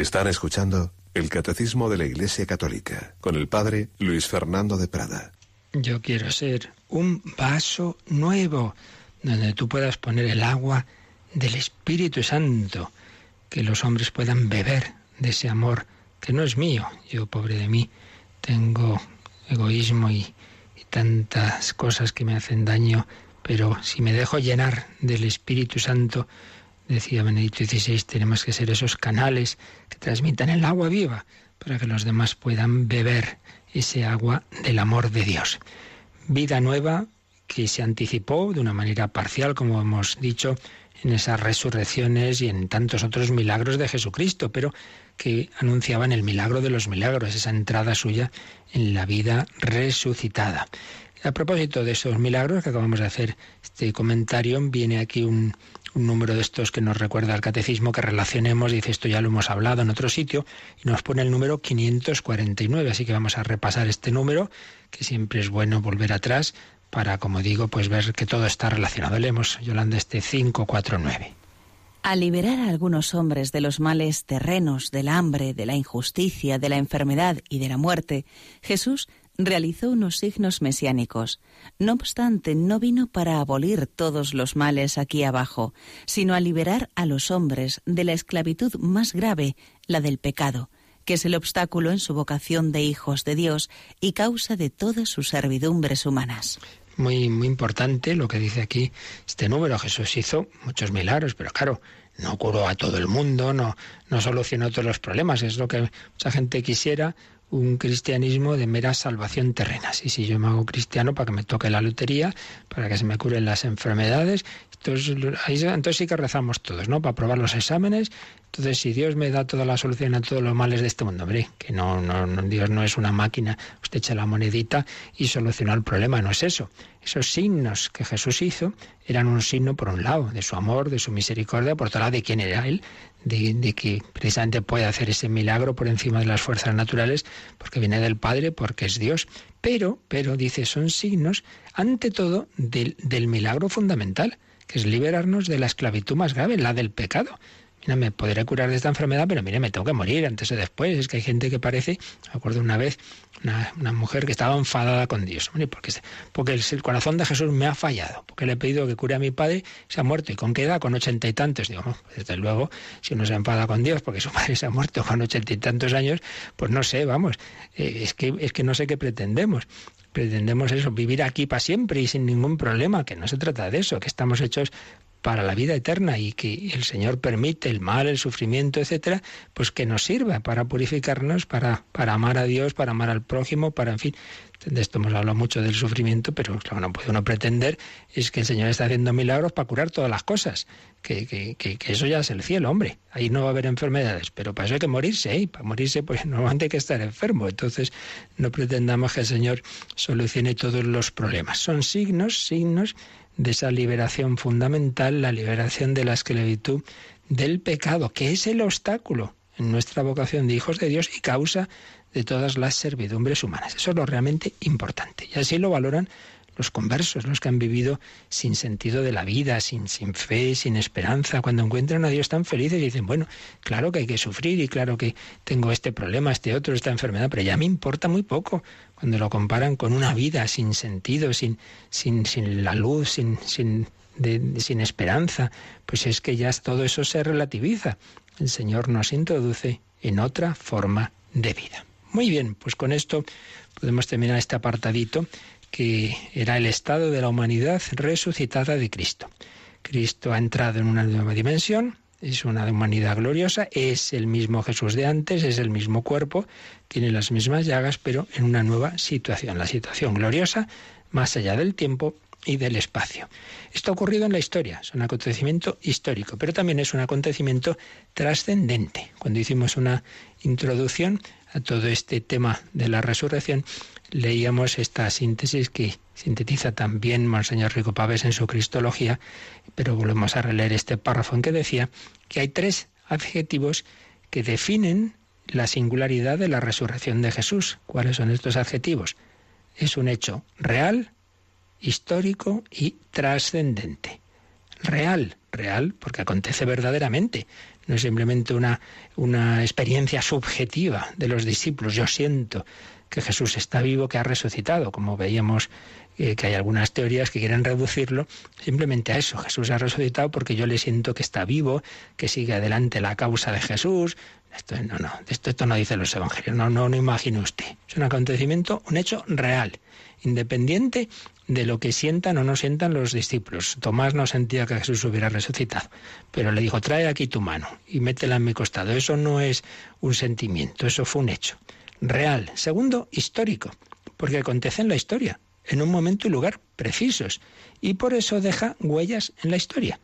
Están escuchando el Catecismo de la Iglesia Católica con el Padre Luis Fernando de Prada. Yo quiero ser un vaso nuevo donde tú puedas poner el agua del Espíritu Santo, que los hombres puedan beber de ese amor que no es mío. Yo, pobre de mí, tengo egoísmo y, tantas cosas que me hacen daño, pero si me dejo llenar del Espíritu Santo, decía Benedicto XVI, tenemos que ser esos canales que transmitan el agua viva para que los demás puedan beber ese agua del amor de Dios. Vida nueva que se anticipó de una manera parcial, como hemos dicho, en esas resurrecciones y en tantos otros milagros de Jesucristo, pero que anunciaban el milagro de los milagros, esa entrada suya en la vida resucitada. A propósito de esos milagros que acabamos de hacer este comentario, viene aquí un, un número de estos que nos recuerda al catecismo que relacionemos, dice esto ya lo hemos hablado en otro sitio, y nos pone el número 549, así que vamos a repasar este número, que siempre es bueno volver atrás para, como digo, pues ver que todo está relacionado. Leemos, Yolanda, este 549. A liberar a algunos hombres de los males terrenos, del hambre, de la injusticia, de la enfermedad y de la muerte, Jesús realizó unos signos mesiánicos. No obstante, no vino para abolir todos los males aquí abajo, sino a liberar a los hombres de la esclavitud más grave, la del pecado, que es el obstáculo en su vocación de hijos de Dios y causa de todas sus servidumbres humanas. Muy, muy importante lo que dice aquí este número. Jesús hizo muchos milagros, pero claro, no curó a todo el mundo, no, no solucionó todos los problemas. Es lo que mucha gente quisiera, un cristianismo de mera salvación terrena. Sí, sí, yo me hago cristiano para que me toque la lotería, para que se me curen las enfermedades. Entonces, entonces sí que rezamos todos, ¿no? Para probar los exámenes. Entonces, si Dios me da toda la solución a todos los males de este mundo, hombre, que no, no, no Dios no es una máquina, usted echa la monedita y soluciona el problema, no es eso. Esos signos que Jesús hizo eran un signo, por un lado, de su amor, de su misericordia, por otro lado, de quién era Él, de, que precisamente puede hacer ese milagro por encima de las fuerzas naturales, porque viene del Padre, porque es Dios. Pero, pero, dice, son signos, ante todo, del, del milagro fundamental, que es liberarnos de la esclavitud más grave, la del pecado mira, me podré curar de esta enfermedad, pero mire, me tengo que morir antes o después. Es que hay gente que parece, me acuerdo una vez, una, mujer que estaba enfadada con Dios. Porque, porque el, corazón de Jesús me ha fallado, porque le he pedido que cure a mi padre, se ha muerto. ¿Y con qué edad? Con ochenta y tantos. Digo, pues desde luego, si uno se enfada con Dios porque su padre se ha muerto con ochenta y tantos años, pues no sé, vamos, eh, es, que, es que no sé qué pretendemos pretendemos eso, vivir aquí para siempre y sin ningún problema, que no se trata de eso, que estamos hechos para la vida eterna y que el Señor permite el mal, el sufrimiento, etcétera, pues que nos sirva para purificarnos, para, para amar a Dios, para amar al prójimo, para, en fin, de esto hemos hablado mucho del sufrimiento, pero claro, no puede uno pretender es que el Señor está haciendo milagros para curar todas las cosas, que, que, que, eso ya es el cielo, hombre, ahí no va a haber enfermedades, pero para eso hay que morirse, y para morirse pues normalmente hay que estar enfermo, entonces no pretendamos que el Señor solucione todos los problemas, son signos, signos de esa liberación fundamental, la liberación de la esclavitud del pecado, que es el obstáculo en nuestra vocación de hijos de Dios y causa de todas las servidumbres humanas. Eso es lo realmente importante. Y así lo valoran los conversos, los que han vivido sin sentido de la vida, sin, sin fe, sin esperanza, cuando encuentran a Dios tan felices y dicen, bueno, claro que hay que sufrir y claro que tengo este problema, este otro, esta enfermedad, pero ya me importa muy poco cuando lo comparan con una vida sin sentido, sin, sin, sin la luz, sin, sin, sin esperanza, pues es que ya todo eso se relativiza. El Señor nos introduce en otra forma de vida. Muy bien, pues con esto podemos terminar este apartadito que era el estado de la humanidad resucitada de Cristo. Cristo ha entrado en una nueva dimensión, es una humanidad gloriosa, es el mismo Jesús de antes, es el mismo cuerpo, tiene las mismas llagas, pero en una nueva situación, la situación gloriosa más allá del tiempo y del espacio. Esto ha ocurrido en la historia, es un acontecimiento histórico, pero también es un acontecimiento trascendente. Cuando hicimos una introducción a todo este tema de la resurrección, leíamos esta síntesis que sintetiza también Monseñor Rico Pávez en su Cristología, pero volvemos a releer este párrafo en que decía que hay tres adjetivos que definen la singularidad de la resurrección de Jesús. ¿Cuáles son estos adjetivos? Es un hecho real, histórico y trascendente. Real, real, porque acontece verdaderamente. No es simplemente una, una experiencia subjetiva de los discípulos. Yo siento que Jesús está vivo, que ha resucitado, como veíamos eh, que hay algunas teorías que quieren reducirlo simplemente a eso. Jesús ha resucitado porque yo le siento que está vivo, que sigue adelante la causa de Jesús. Esto no, no, esto, esto no dice los evangelios, no, no, no imagine usted. Es un acontecimiento, un hecho real, independiente de lo que sientan o no sientan los discípulos. Tomás no sentía que Jesús hubiera resucitado, pero le dijo, trae aquí tu mano y métela en mi costado. Eso no es un sentimiento, eso fue un hecho real. Segundo, histórico, porque acontece en la historia en un momento y lugar precisos, y por eso deja huellas en la historia.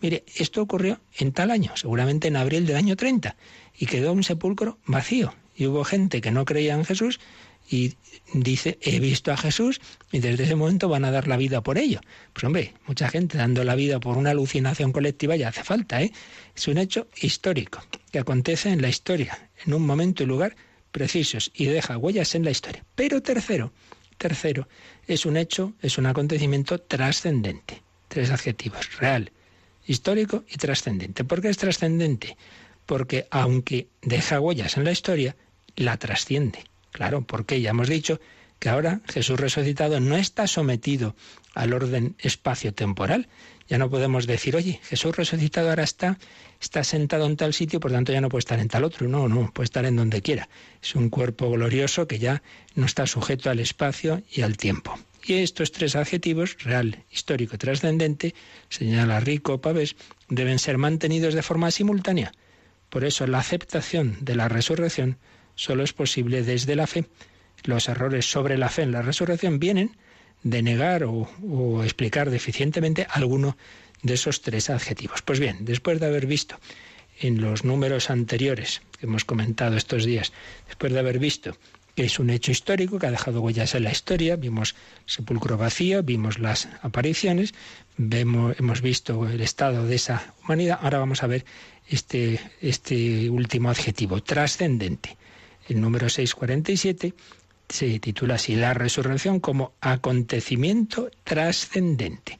Mire, esto ocurrió en tal año, seguramente en abril del año 30, y quedó un sepulcro vacío. Y hubo gente que no creía en Jesús y dice, he visto a Jesús y desde ese momento van a dar la vida por ello. Pues hombre, mucha gente dando la vida por una alucinación colectiva ya hace falta, ¿eh? Es un hecho histórico que acontece en la historia, en un momento y lugar precisos y deja huellas en la historia. Pero tercero, tercero, es un hecho, es un acontecimiento trascendente. Tres adjetivos, real, histórico y trascendente. ¿Por qué es trascendente? Porque aunque deja huellas en la historia, la trasciende. Claro, porque ya hemos dicho que ahora Jesús resucitado no está sometido al orden espacio-temporal. Ya no podemos decir, oye, Jesús resucitado ahora está, está sentado en tal sitio, por tanto ya no puede estar en tal otro. No, no, puede estar en donde quiera. Es un cuerpo glorioso que ya no está sujeto al espacio y al tiempo. Y estos tres adjetivos, real, histórico y trascendente, señala Rico Pavés, deben ser mantenidos de forma simultánea. Por eso la aceptación de la resurrección solo es posible desde la fe. Los errores sobre la fe en la resurrección vienen de negar o, o explicar deficientemente alguno de esos tres adjetivos. Pues bien, después de haber visto en los números anteriores que hemos comentado estos días, después de haber visto que es un hecho histórico que ha dejado huellas en la historia, vimos sepulcro vacío, vimos las apariciones, vemos, hemos visto el estado de esa humanidad, ahora vamos a ver este, este último adjetivo, trascendente. El número 647 se titula así La resurrección como acontecimiento trascendente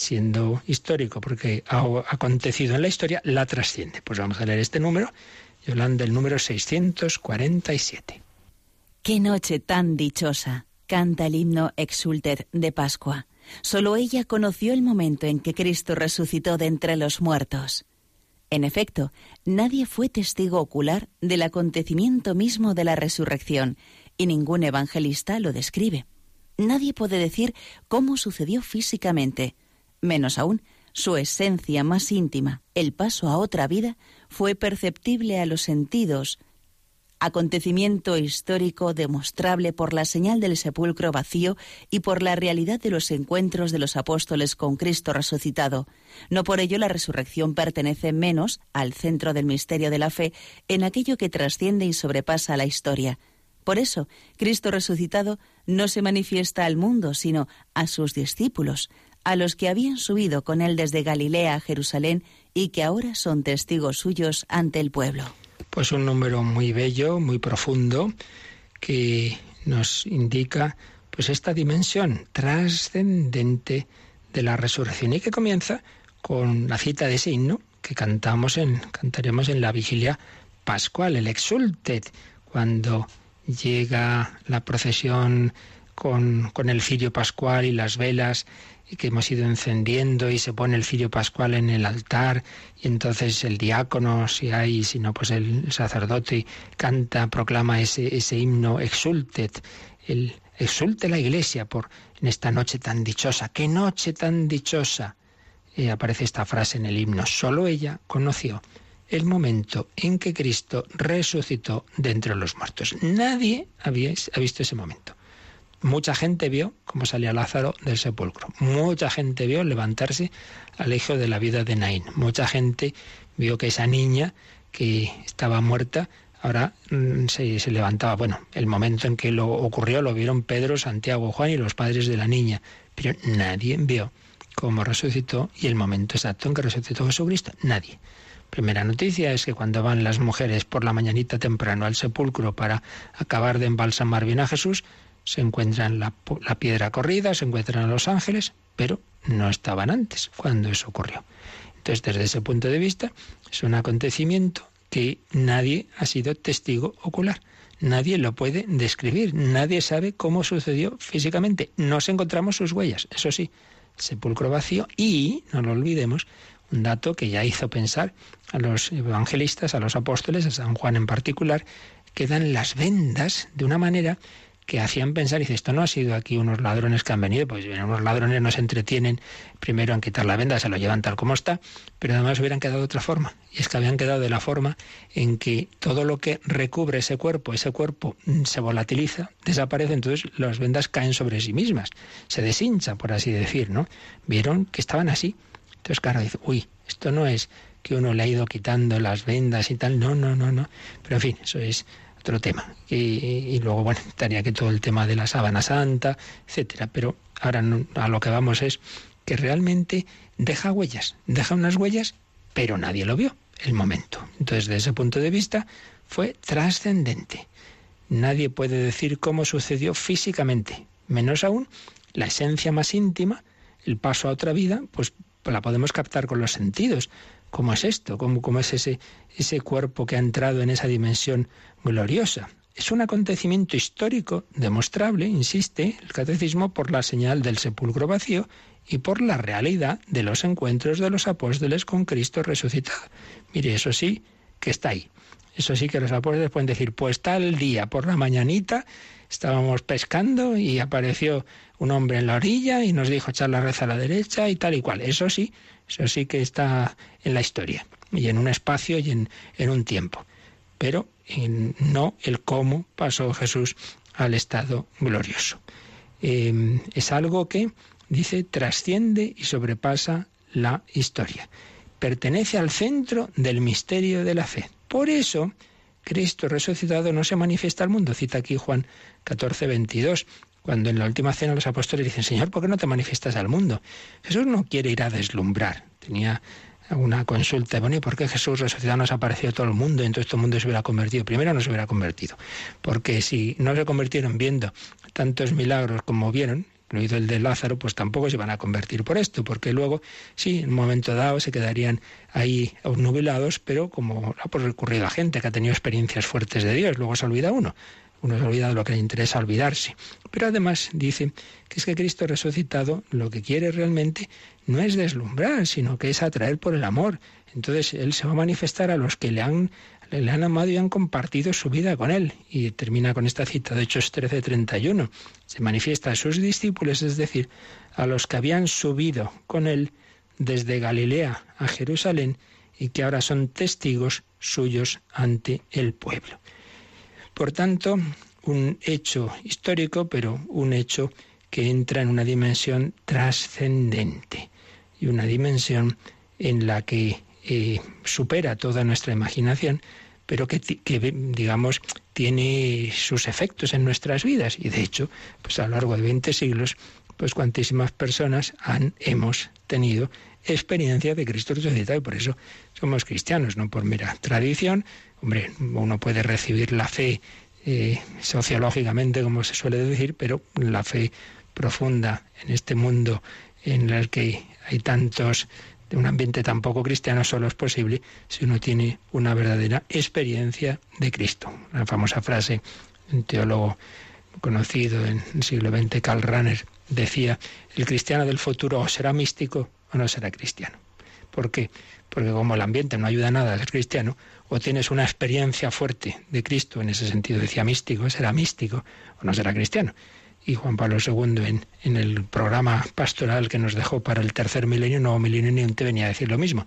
siendo histórico porque ha acontecido en la historia, la trasciende. Pues vamos a leer este número, Yolanda, el número 647. Qué noche tan dichosa, canta el himno Exultet de Pascua. Solo ella conoció el momento en que Cristo resucitó de entre los muertos. En efecto, nadie fue testigo ocular del acontecimiento mismo de la resurrección, y ningún evangelista lo describe. Nadie puede decir cómo sucedió físicamente, Menos aún, su esencia más íntima, el paso a otra vida, fue perceptible a los sentidos, acontecimiento histórico demostrable por la señal del sepulcro vacío y por la realidad de los encuentros de los apóstoles con Cristo resucitado. No por ello la resurrección pertenece menos al centro del misterio de la fe en aquello que trasciende y sobrepasa la historia. Por eso, Cristo resucitado no se manifiesta al mundo, sino a sus discípulos, a los que habían subido con él desde Galilea a Jerusalén y que ahora son testigos suyos ante el pueblo. Pues un número muy bello, muy profundo, que nos indica pues esta dimensión trascendente de la resurrección y que comienza con la cita de ese himno que cantamos en, cantaremos en la vigilia pascual, el Exultet, cuando llega la procesión con, con el cirio pascual y las velas que hemos ido encendiendo y se pone el cirio pascual en el altar y entonces el diácono, si hay, si no, pues el sacerdote canta, proclama ese, ese himno, exultet, el, exulte la iglesia por en esta noche tan dichosa, qué noche tan dichosa. Y aparece esta frase en el himno, solo ella conoció el momento en que Cristo resucitó de entre los muertos. Nadie había, ha visto ese momento. Mucha gente vio cómo salía Lázaro del sepulcro. Mucha gente vio levantarse al hijo de la vida de Naín. Mucha gente vio que esa niña que estaba muerta ahora mm, se, se, levantaba. Bueno, el momento en que lo ocurrió lo vieron Pedro, Santiago, Juan y los padres de la niña. Pero nadie vio cómo resucitó y el momento exacto en que resucitó Jesucristo. Nadie. Primera noticia es que cuando van las mujeres por la mañanita temprano al sepulcro para acabar de embalsamar bien a Jesús, se encuentran la, la piedra corrida, se encuentran los ángeles, pero no estaban antes cuando eso ocurrió. Entonces, desde ese punto de vista, es un acontecimiento que nadie ha sido testigo ocular. Nadie lo puede describir, nadie sabe cómo sucedió físicamente. Nos encontramos sus huellas, eso sí, sepulcro vacío y, no lo olvidemos, un dato que ya hizo pensar a los evangelistas, a los apóstoles, a San Juan en particular, quedan las vendas de una manera que hacían pensar, y dice, esto no ha sido aquí unos ladrones que han venido, pues bien, unos ladrones nos entretienen primero en quitar la venda, se lo llevan tal como está, pero además hubieran quedado de otra forma. Y es que habían quedado de la forma en que todo lo que recubre ese cuerpo, ese cuerpo mm, se volatiliza, desaparece, entonces las vendas caen sobre sí mismas, se deshincha, por así decir, ¿no? Vieron que estaban así. Entonces, claro, dice, uy, esto no es que uno le ha ido quitando las vendas y tal, no, no, no, no. Pero en fin, eso es otro tema. Y, luego, bueno, estaría que todo el tema de la sábana santa, etcétera. Pero ahora a lo que vamos es que realmente deja huellas, deja unas huellas, pero nadie lo vio el momento. Entonces, desde ese punto de vista, fue trascendente. Nadie puede decir cómo sucedió físicamente, menos aún la esencia más íntima, el paso a otra vida, pues la podemos captar con los sentidos. ¿Cómo es esto? ¿Cómo, cómo es ese, ese cuerpo que ha entrado en esa dimensión gloriosa? Es un acontecimiento histórico demostrable, insiste el catecismo, por la señal del sepulcro vacío y por la realidad de los encuentros de los apóstoles con Cristo resucitado. Mire, eso sí que está ahí. Eso sí que los apóstoles pueden decir, pues tal día por la mañanita estábamos pescando y apareció un hombre en la orilla y nos dijo echar la reza a la derecha y tal y cual. Eso sí, eso sí que está en la historia y en un espacio y en, un tiempo. Pero no el cómo pasó Jesús al estado glorioso. Em, es algo que, dice, trasciende y sobrepasa la historia. Pertenece al centro del misterio de la fe. Por eso, Cristo resucitado no se manifiesta al mundo. Cita aquí Juan 14, 22 cuando en la última cena los apóstoles dicen, Señor, ¿por qué no te manifiestas al mundo? Jesús no quiere ir a deslumbrar. Tenía una consulta, bueno, ¿y por qué Jesús resucitado nos ha aparecido a todo el mundo entonces todo el mundo se hubiera convertido? Primero no se hubiera convertido, porque si no se convirtieron viendo tantos milagros como vieron, incluido el de Lázaro, pues tampoco se van a convertir por esto, porque luego, sí, en un momento dado se quedarían ahí nubilados, pero como ha recurrido a gente que ha tenido experiencias fuertes de Dios, luego se olvida uno. Uno se olvida de lo que le interesa olvidarse. Pero además dice que es que Cristo resucitado lo que quiere realmente no es deslumbrar, sino que es atraer por el amor. Entonces Él se va a manifestar a los que le han, le han amado y han compartido su vida con Él. Y termina con esta cita de Hechos 13:31. Se manifiesta a sus discípulos, es decir, a los que habían subido con Él desde Galilea a Jerusalén y que ahora son testigos suyos ante el pueblo. Por tanto, un hecho histórico, pero un hecho que entra en una dimensión trascendente y una dimensión en la que eh, supera toda nuestra imaginación, pero que, digamos, tiene sus efectos en nuestras vidas. Y de hecho, pues a lo largo de 20 siglos, pues cuantísimas personas han, hemos tenido experiencia de Cristo resucitado y por eso somos cristianos, no por mera tradición, Hombre, uno puede recibir la fe eh, sociológicamente, como se suele decir, pero la fe profunda en este mundo en el que hay tantos de un ambiente tan poco cristiano solo es posible si uno tiene una verdadera experiencia de Cristo. La famosa frase un teólogo conocido en el siglo XX, Karl Rahner, decía, el cristiano del futuro o será místico o no será cristiano. ¿Por qué? Porque como el ambiente no ayuda nada a ser cristiano, o tienes una experiencia fuerte de Cristo, en ese sentido decía místico, será místico o no será cristiano. Y Juan Pablo II en, el programa pastoral que nos dejó para el tercer milenio, nuevo milenio, te venía a decir lo mismo,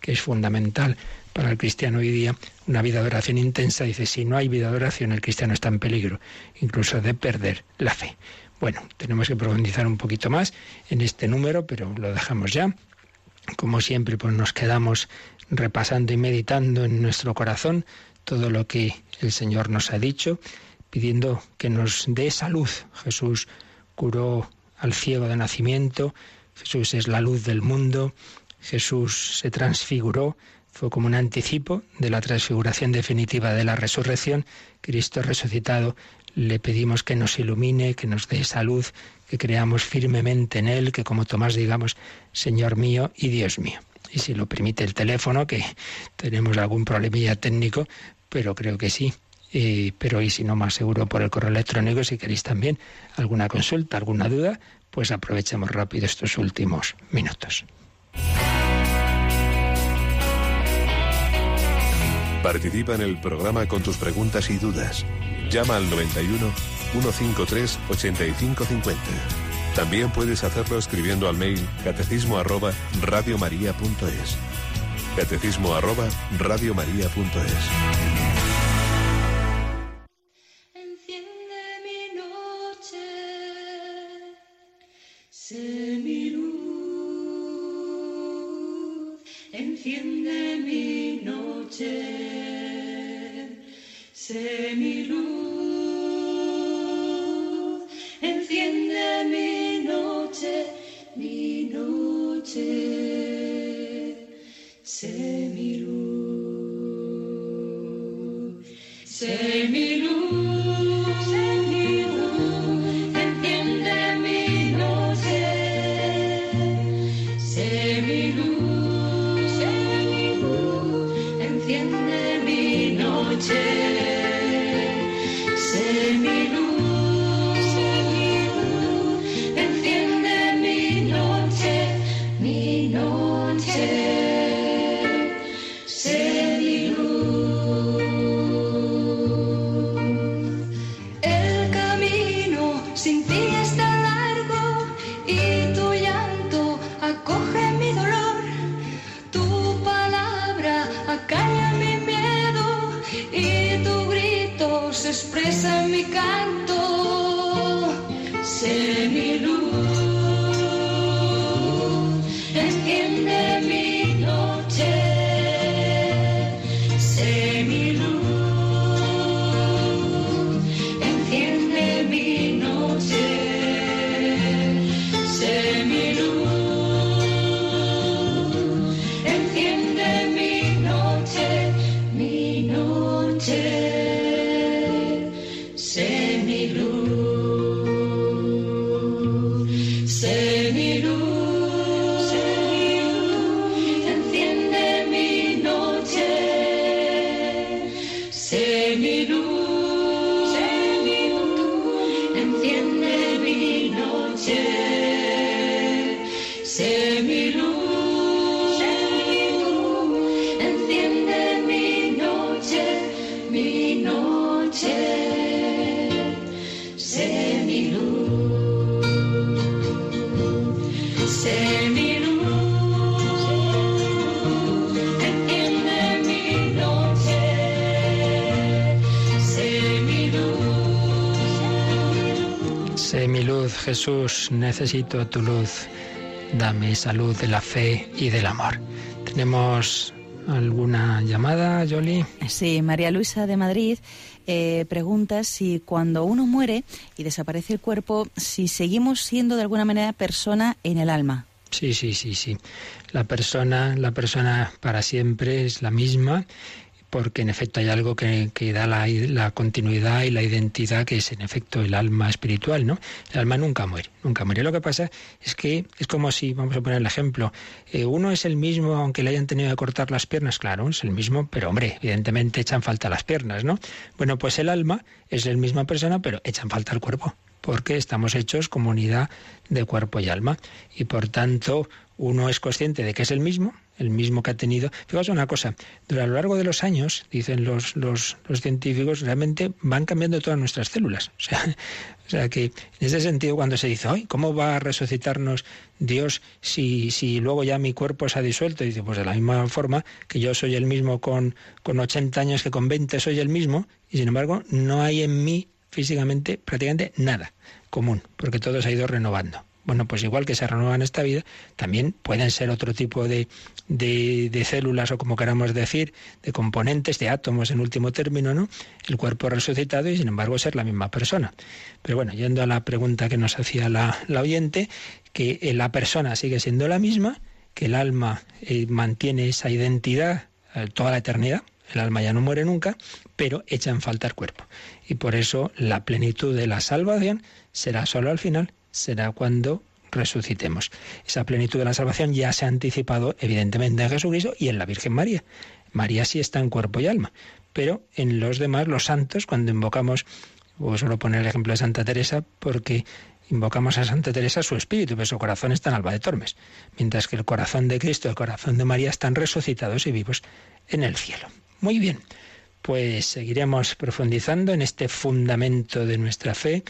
que es fundamental para el cristiano hoy día una vida de oración intensa. Dice, si no hay vida de oración, el cristiano está en peligro, incluso de perder la fe. Bueno, tenemos que profundizar un poquito más en este número, pero lo dejamos ya. Como siempre, pues nos quedamos repasando y meditando en nuestro corazón todo lo que el Señor nos ha dicho, pidiendo que nos dé salud. Jesús curó al ciego de nacimiento, Jesús es la luz del mundo, Jesús se transfiguró, fue como un anticipo de la transfiguración definitiva de la resurrección. Cristo resucitado, le pedimos que nos ilumine, que nos dé salud, que creamos firmemente en Él, que como Tomás digamos, Señor mío y Dios mío. Y si lo permite el teléfono, que tenemos algún problemilla técnico, pero creo que sí. pero y si no, más seguro por el correo electrónico, si queréis también alguna consulta, alguna duda, pues aprovechemos rápido estos últimos minutos. Participa en el programa con tus preguntas y dudas. Llama al 91 153 8550. También puedes hacerlo escribiendo al mail catecismo arroba radiomaria.es. Catecismo arroba radiomaria.es. Enciende mi noche, sé mi luz, enciende mi noche, sé mi luz, enciende mi noche, mi noche, sé mi Jesús, necesito tu luz. Dame salud de la fe y del amor. ¿Tenemos alguna llamada, Jolie? Sí, María Luisa de Madrid eh, pregunta si cuando uno muere y desaparece el cuerpo, si seguimos siendo de alguna manera persona en el alma. Sí, sí, sí, sí. La persona, la persona para siempre es la misma, porque en efecto hay algo que, que da la, la continuidad y la identidad, que es en efecto el alma espiritual, ¿no? El alma nunca muere, nunca muere. Lo que pasa es que es como si, vamos a poner el ejemplo, eh, uno es el mismo aunque le hayan tenido que cortar las piernas, claro, es el mismo, pero hombre, evidentemente echan falta las piernas, ¿no? Bueno, pues el alma es la misma persona, pero echan falta el cuerpo porque estamos hechos como unidad de cuerpo y alma. Y por tanto, uno es consciente de que es el mismo, el mismo que ha tenido. Fijaos una cosa, a lo largo de los años, dicen los, los, los científicos, realmente van cambiando todas nuestras células. O sea, o sea que en ese sentido, cuando se dice, hoy ¿cómo va a resucitarnos Dios si, si luego ya mi cuerpo se ha disuelto? Y dice, pues de la misma forma que yo soy el mismo con, con 80 años que con 20 soy el mismo, y sin embargo no hay en mí físicamente prácticamente nada común, porque todo se ha ido renovando. Bueno, pues igual que se renueva en esta vida, también pueden ser otro tipo de, de, células o como queramos decir, de componentes, de átomos en último término, ¿no? El cuerpo resucitado y sin embargo ser la misma persona. Pero bueno, yendo a la pregunta que nos hacía la, la oyente, que la persona sigue siendo la misma, que el alma eh, mantiene esa identidad eh, toda la eternidad. El alma ya no muere nunca, pero echa en falta el cuerpo. Y por eso la plenitud de la salvación será solo al final, será cuando resucitemos. Esa plenitud de la salvación ya se ha anticipado evidentemente en Jesucristo y en la Virgen María. María sí está en cuerpo y alma, pero en los demás, los santos, cuando invocamos, o solo poner el ejemplo de Santa Teresa, porque invocamos a Santa Teresa su espíritu, pero su corazón está en Alba de Tormes, mientras que el corazón de Cristo y el corazón de María están resucitados y vivos en el cielo. Muy bien, pues seguiremos profundizando en este fundamento de nuestra fe,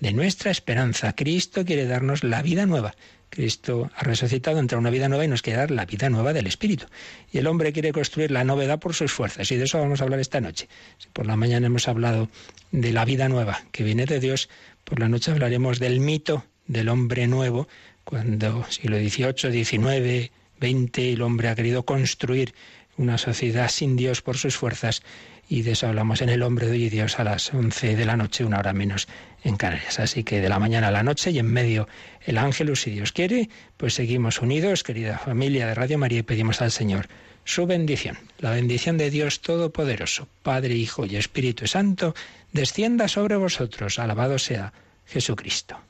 de nuestra esperanza. Cristo quiere darnos la vida nueva. Cristo ha resucitado, entra una vida nueva y nos quiere dar la vida nueva del Espíritu. Y el hombre quiere construir la novedad por sus fuerzas. Y de eso vamos a hablar esta noche. Si por la mañana hemos hablado de la vida nueva que viene de Dios, por la noche hablaremos del mito del hombre nuevo, cuando siglo XVIII, XIX, XX el hombre ha querido construir una sociedad sin Dios por sus fuerzas y de eso hablamos en El hombre de hoy y Dios a las 11 de la noche, una hora menos en Canarias. Así que de la mañana a la noche y en medio el ángel, si Dios quiere, pues seguimos unidos, querida familia de Radio María, y pedimos al Señor su bendición. La bendición de Dios Todopoderoso, Padre, Hijo y Espíritu Santo, descienda sobre vosotros. Alabado sea Jesucristo.